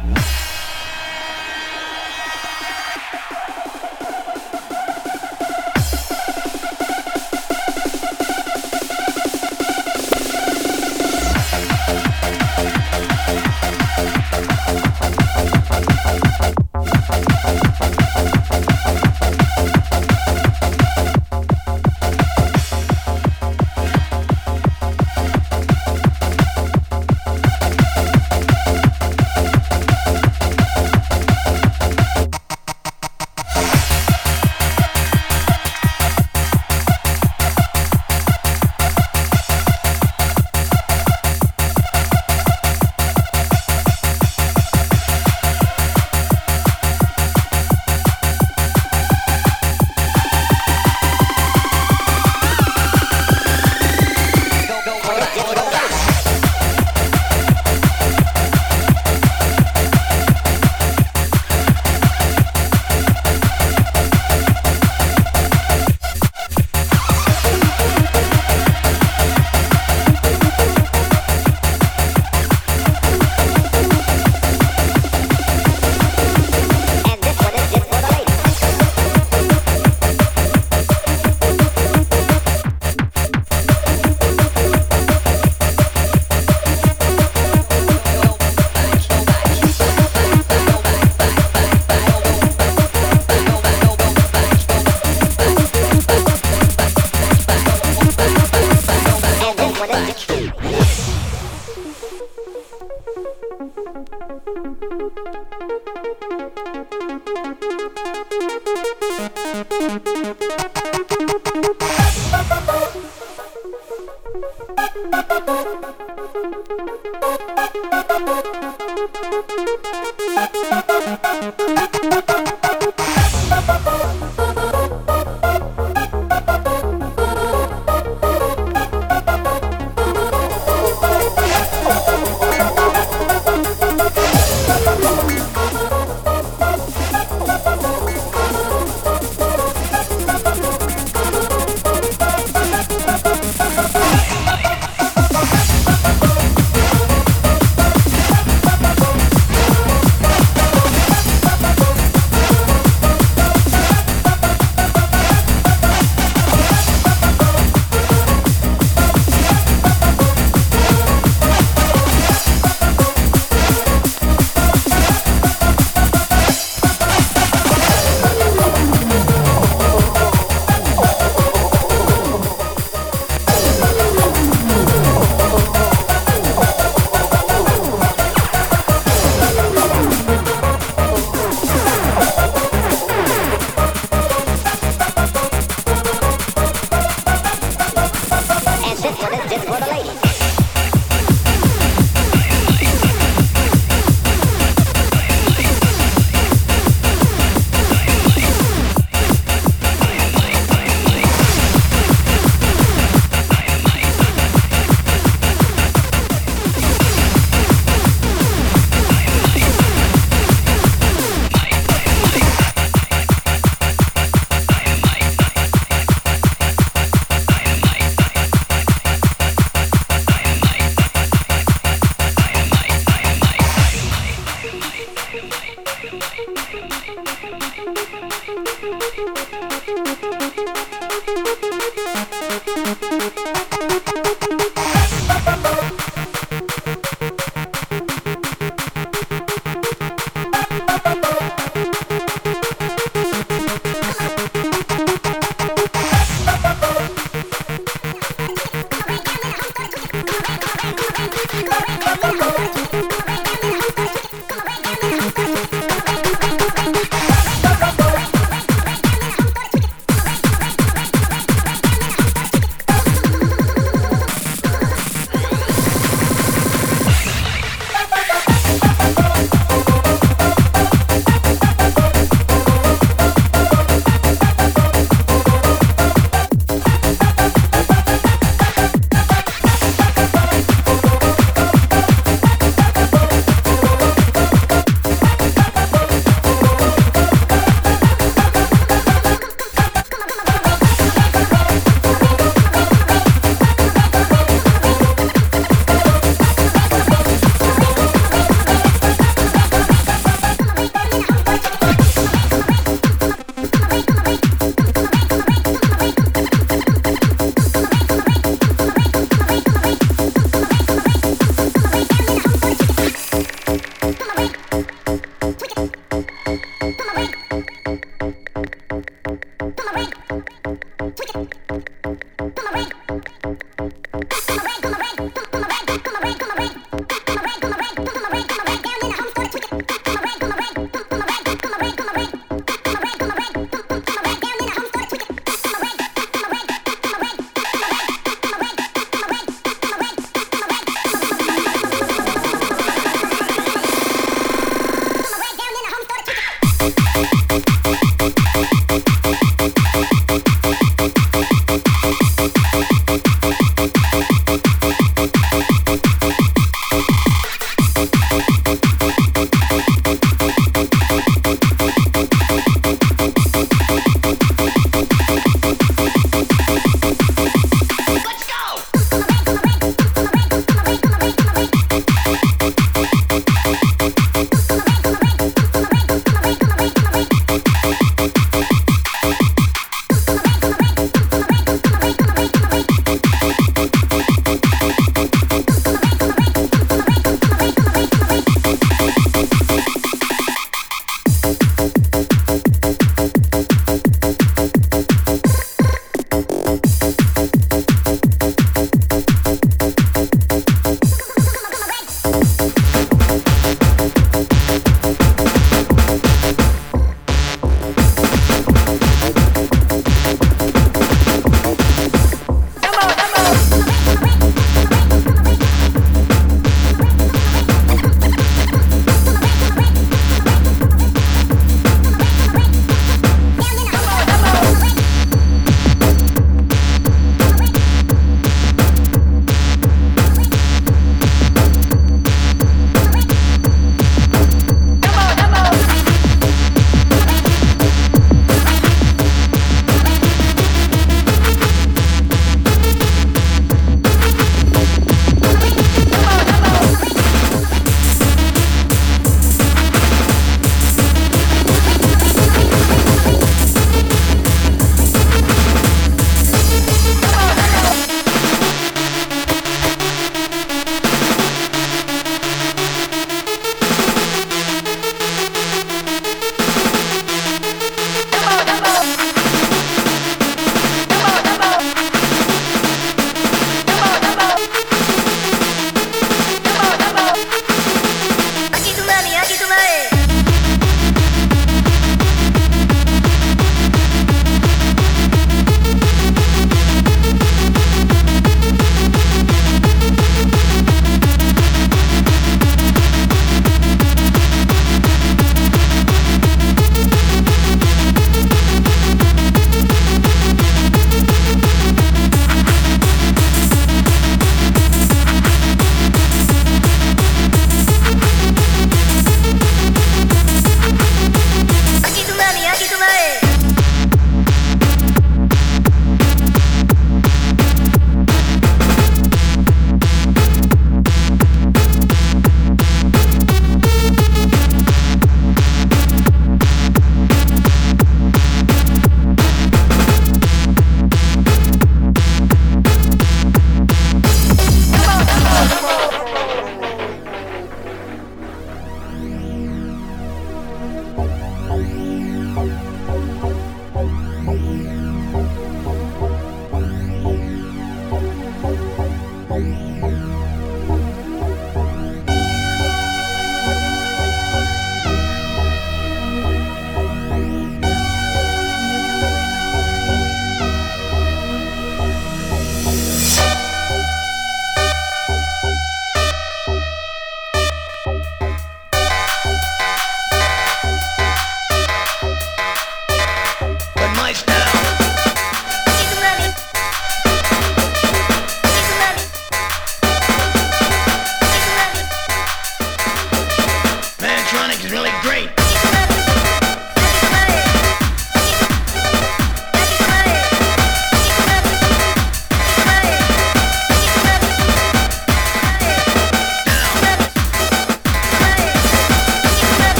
up. Come on, wait.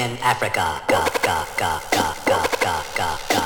in Africa. Ga, ga, ga,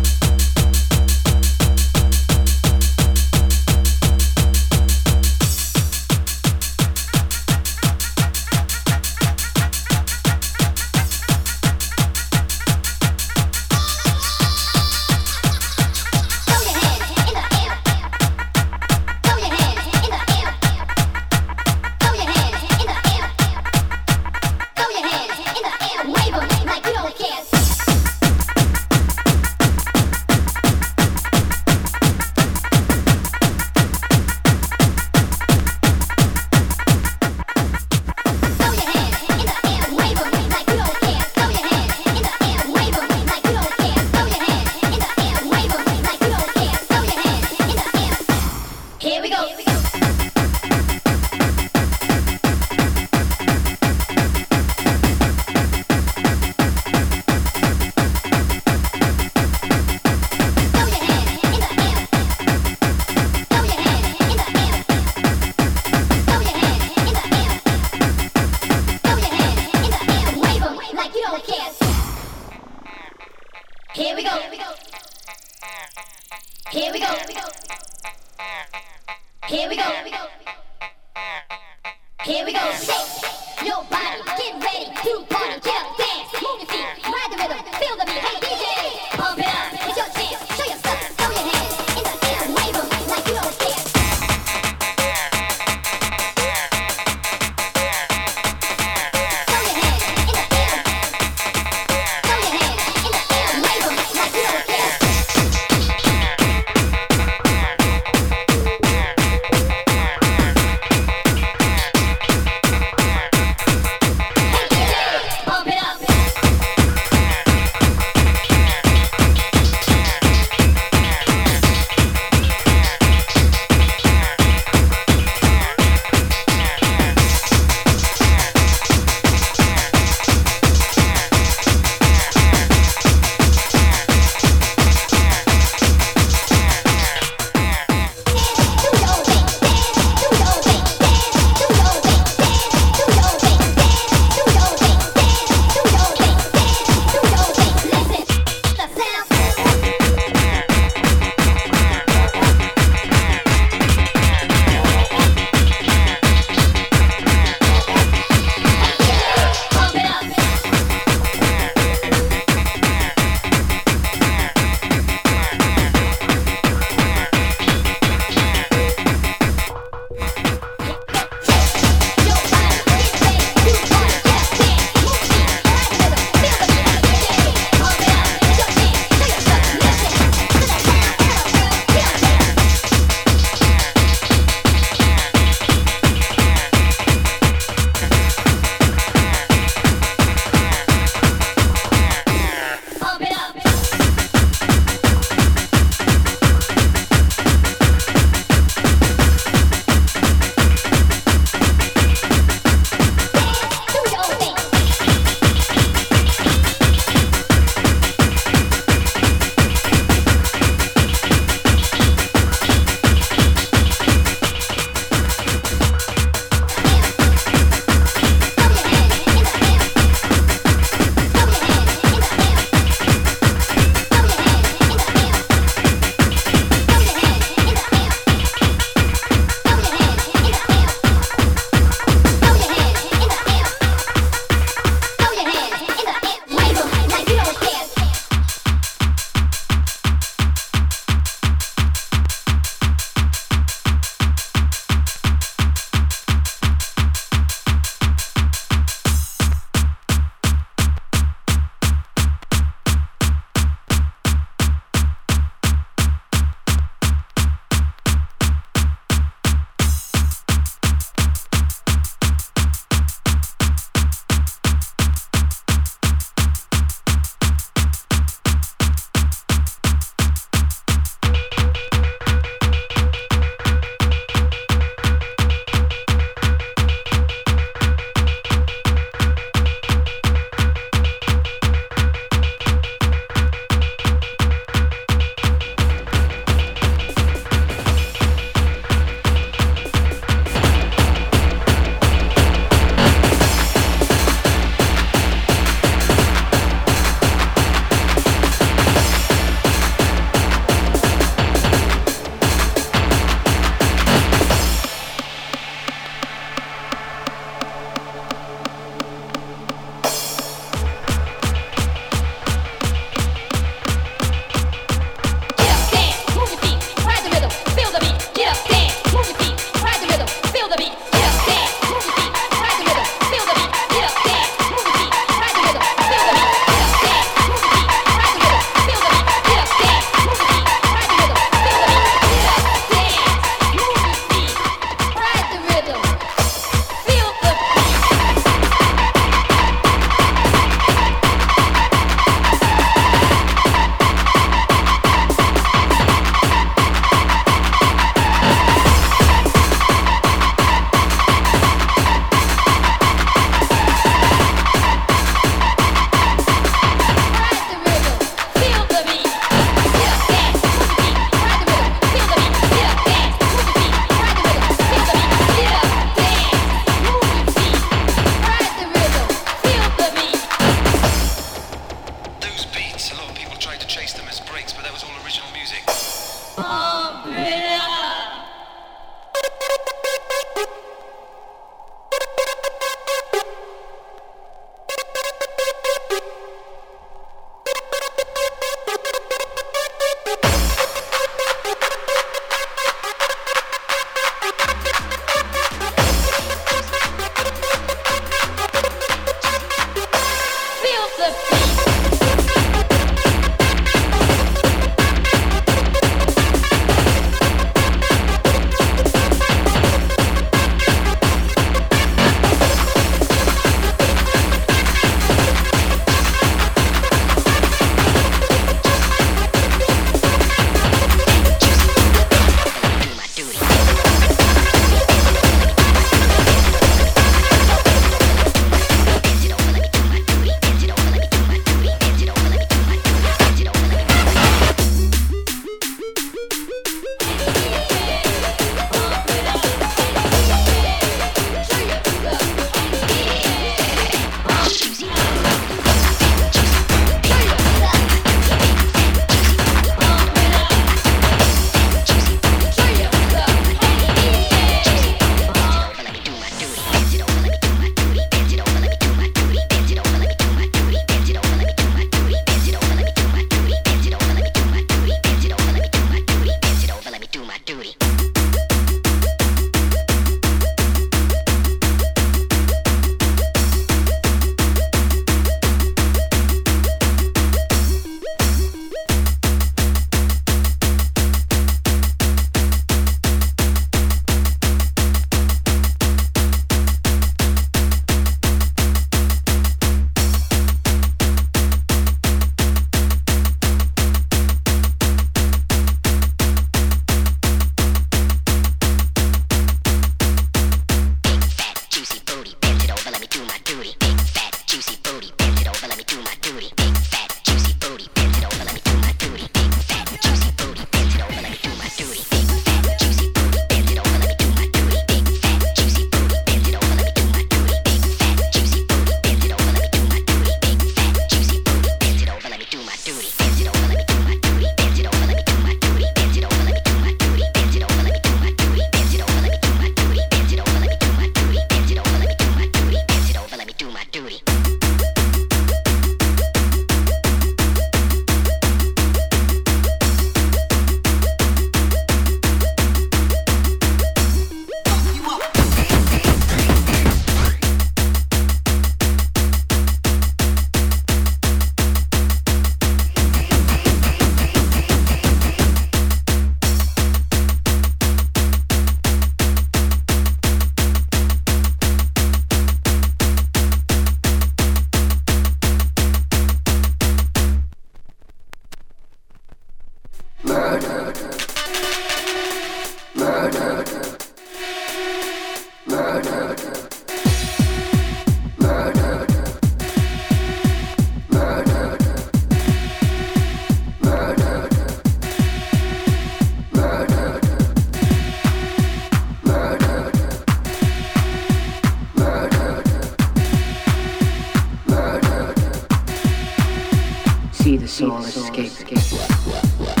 the soul escape. escape.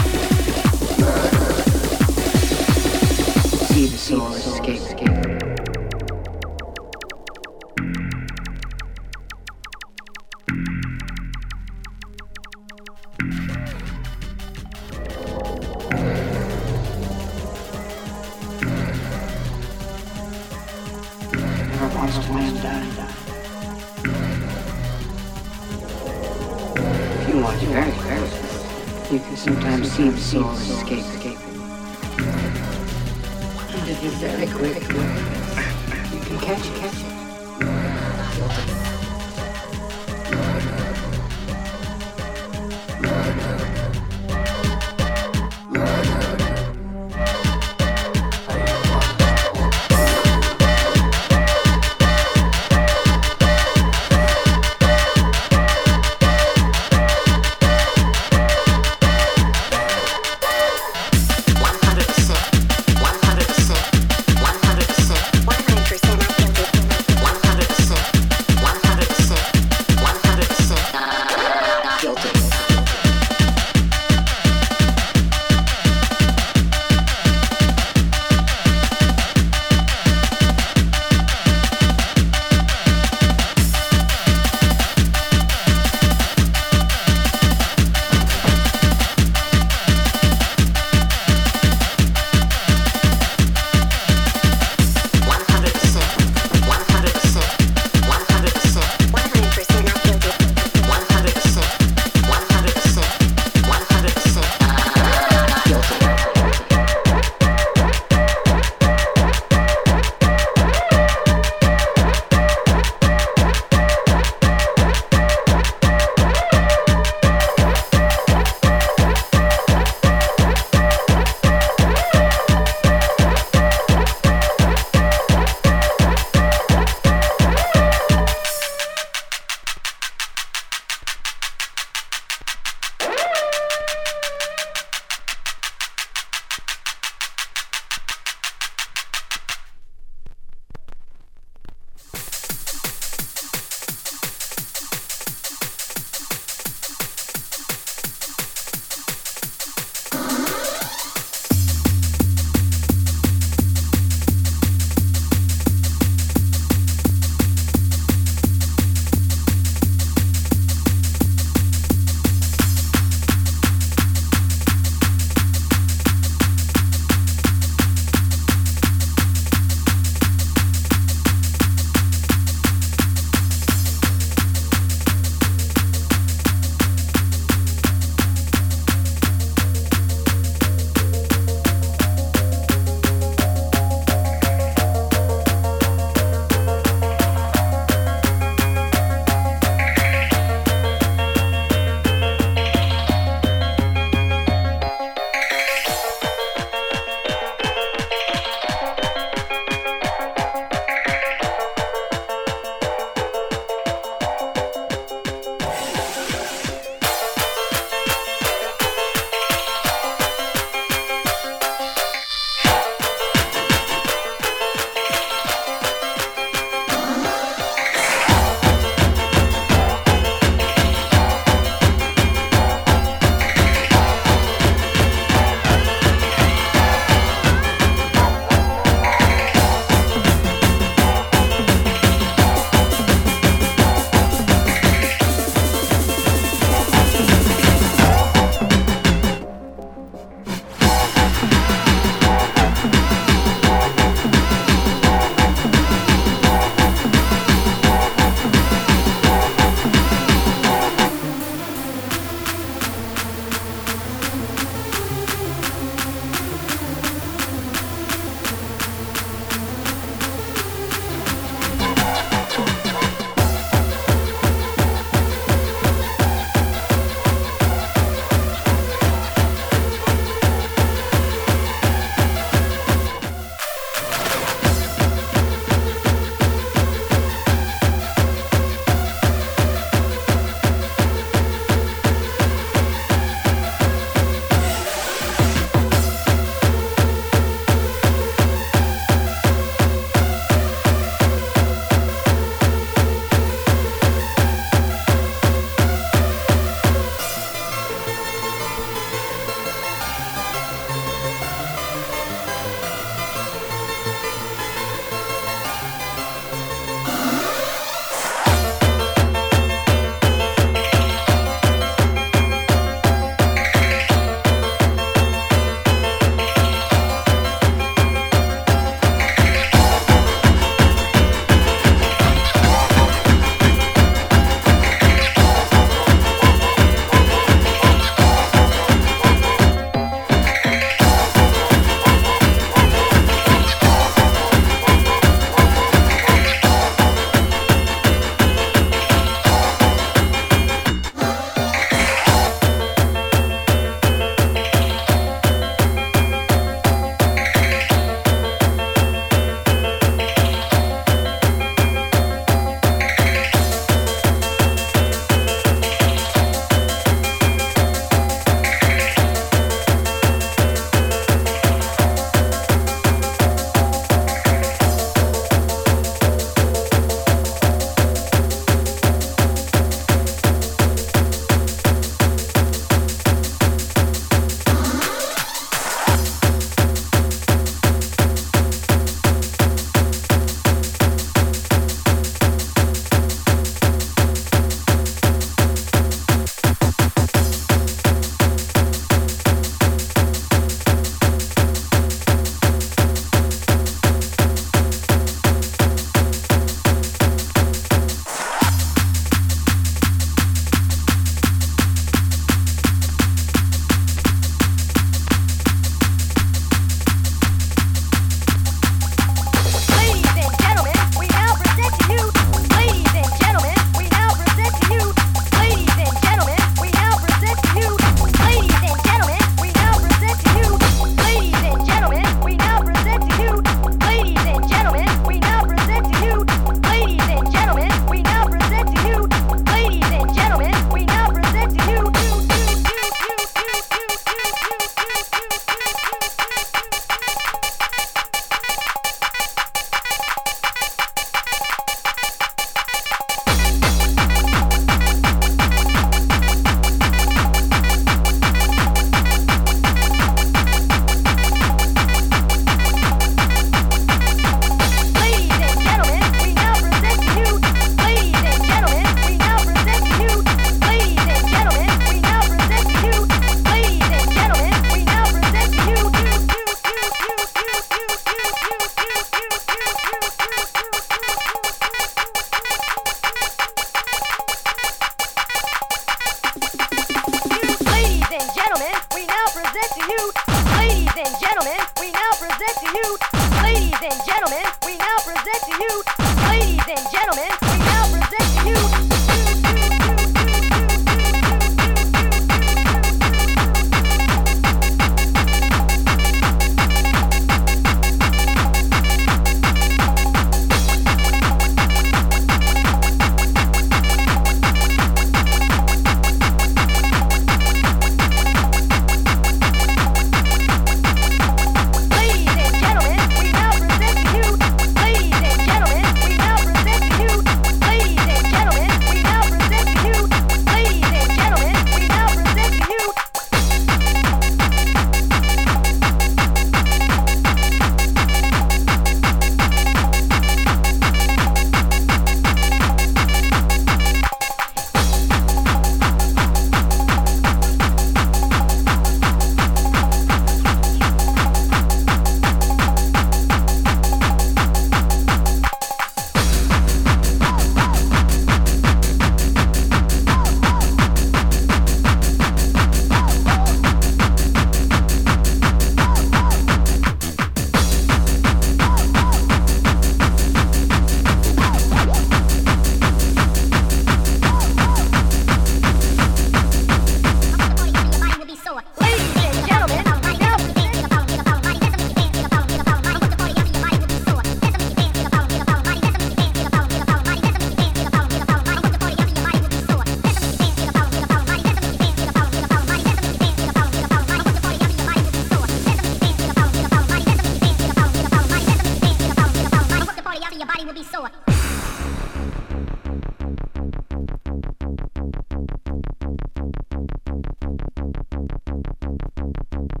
Boom boom.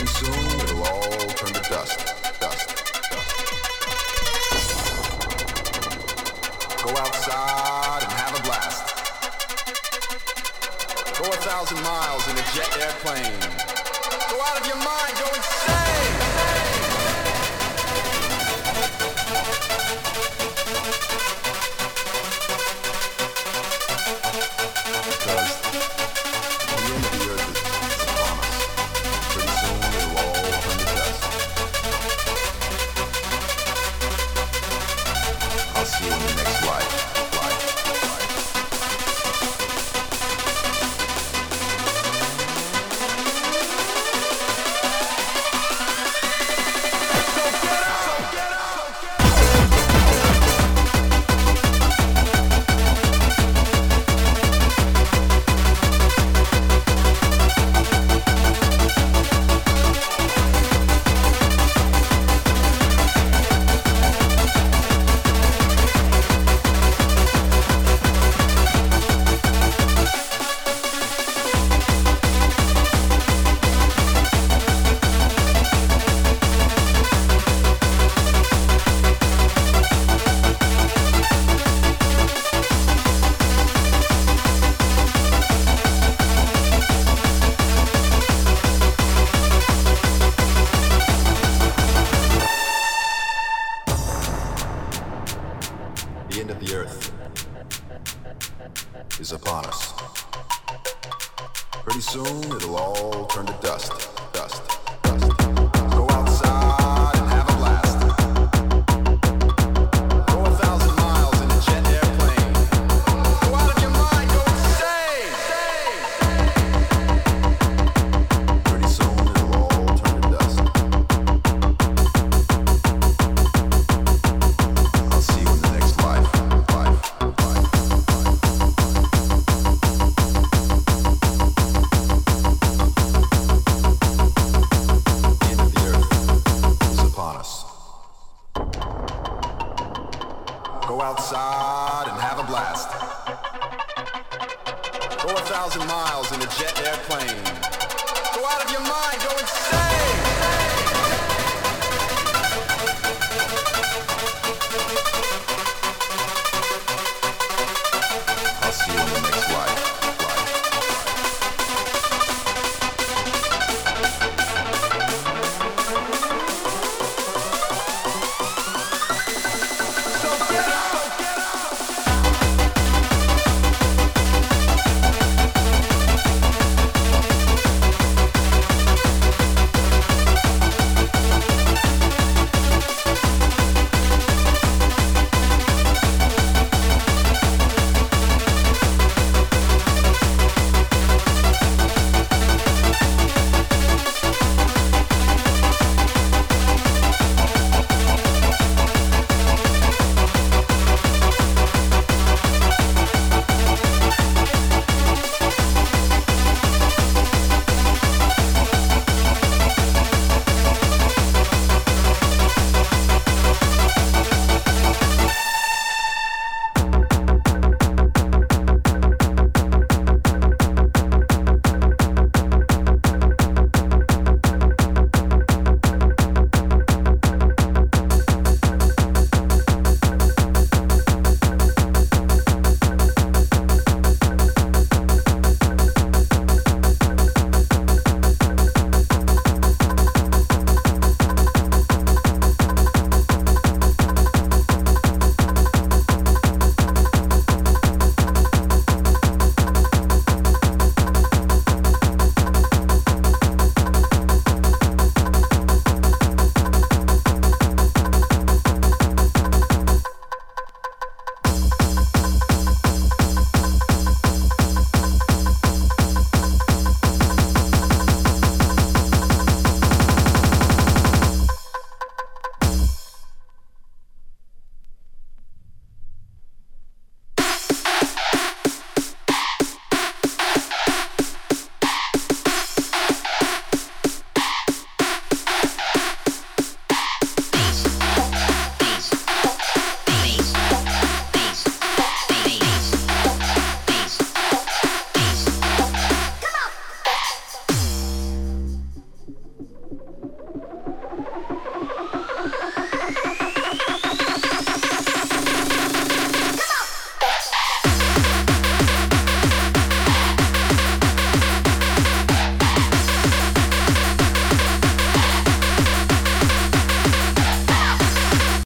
and soon it'll all turn to dust. Dust. Go outside and have a blast. Go a thousand miles in a jet airplane. Go out of your mind, go insane.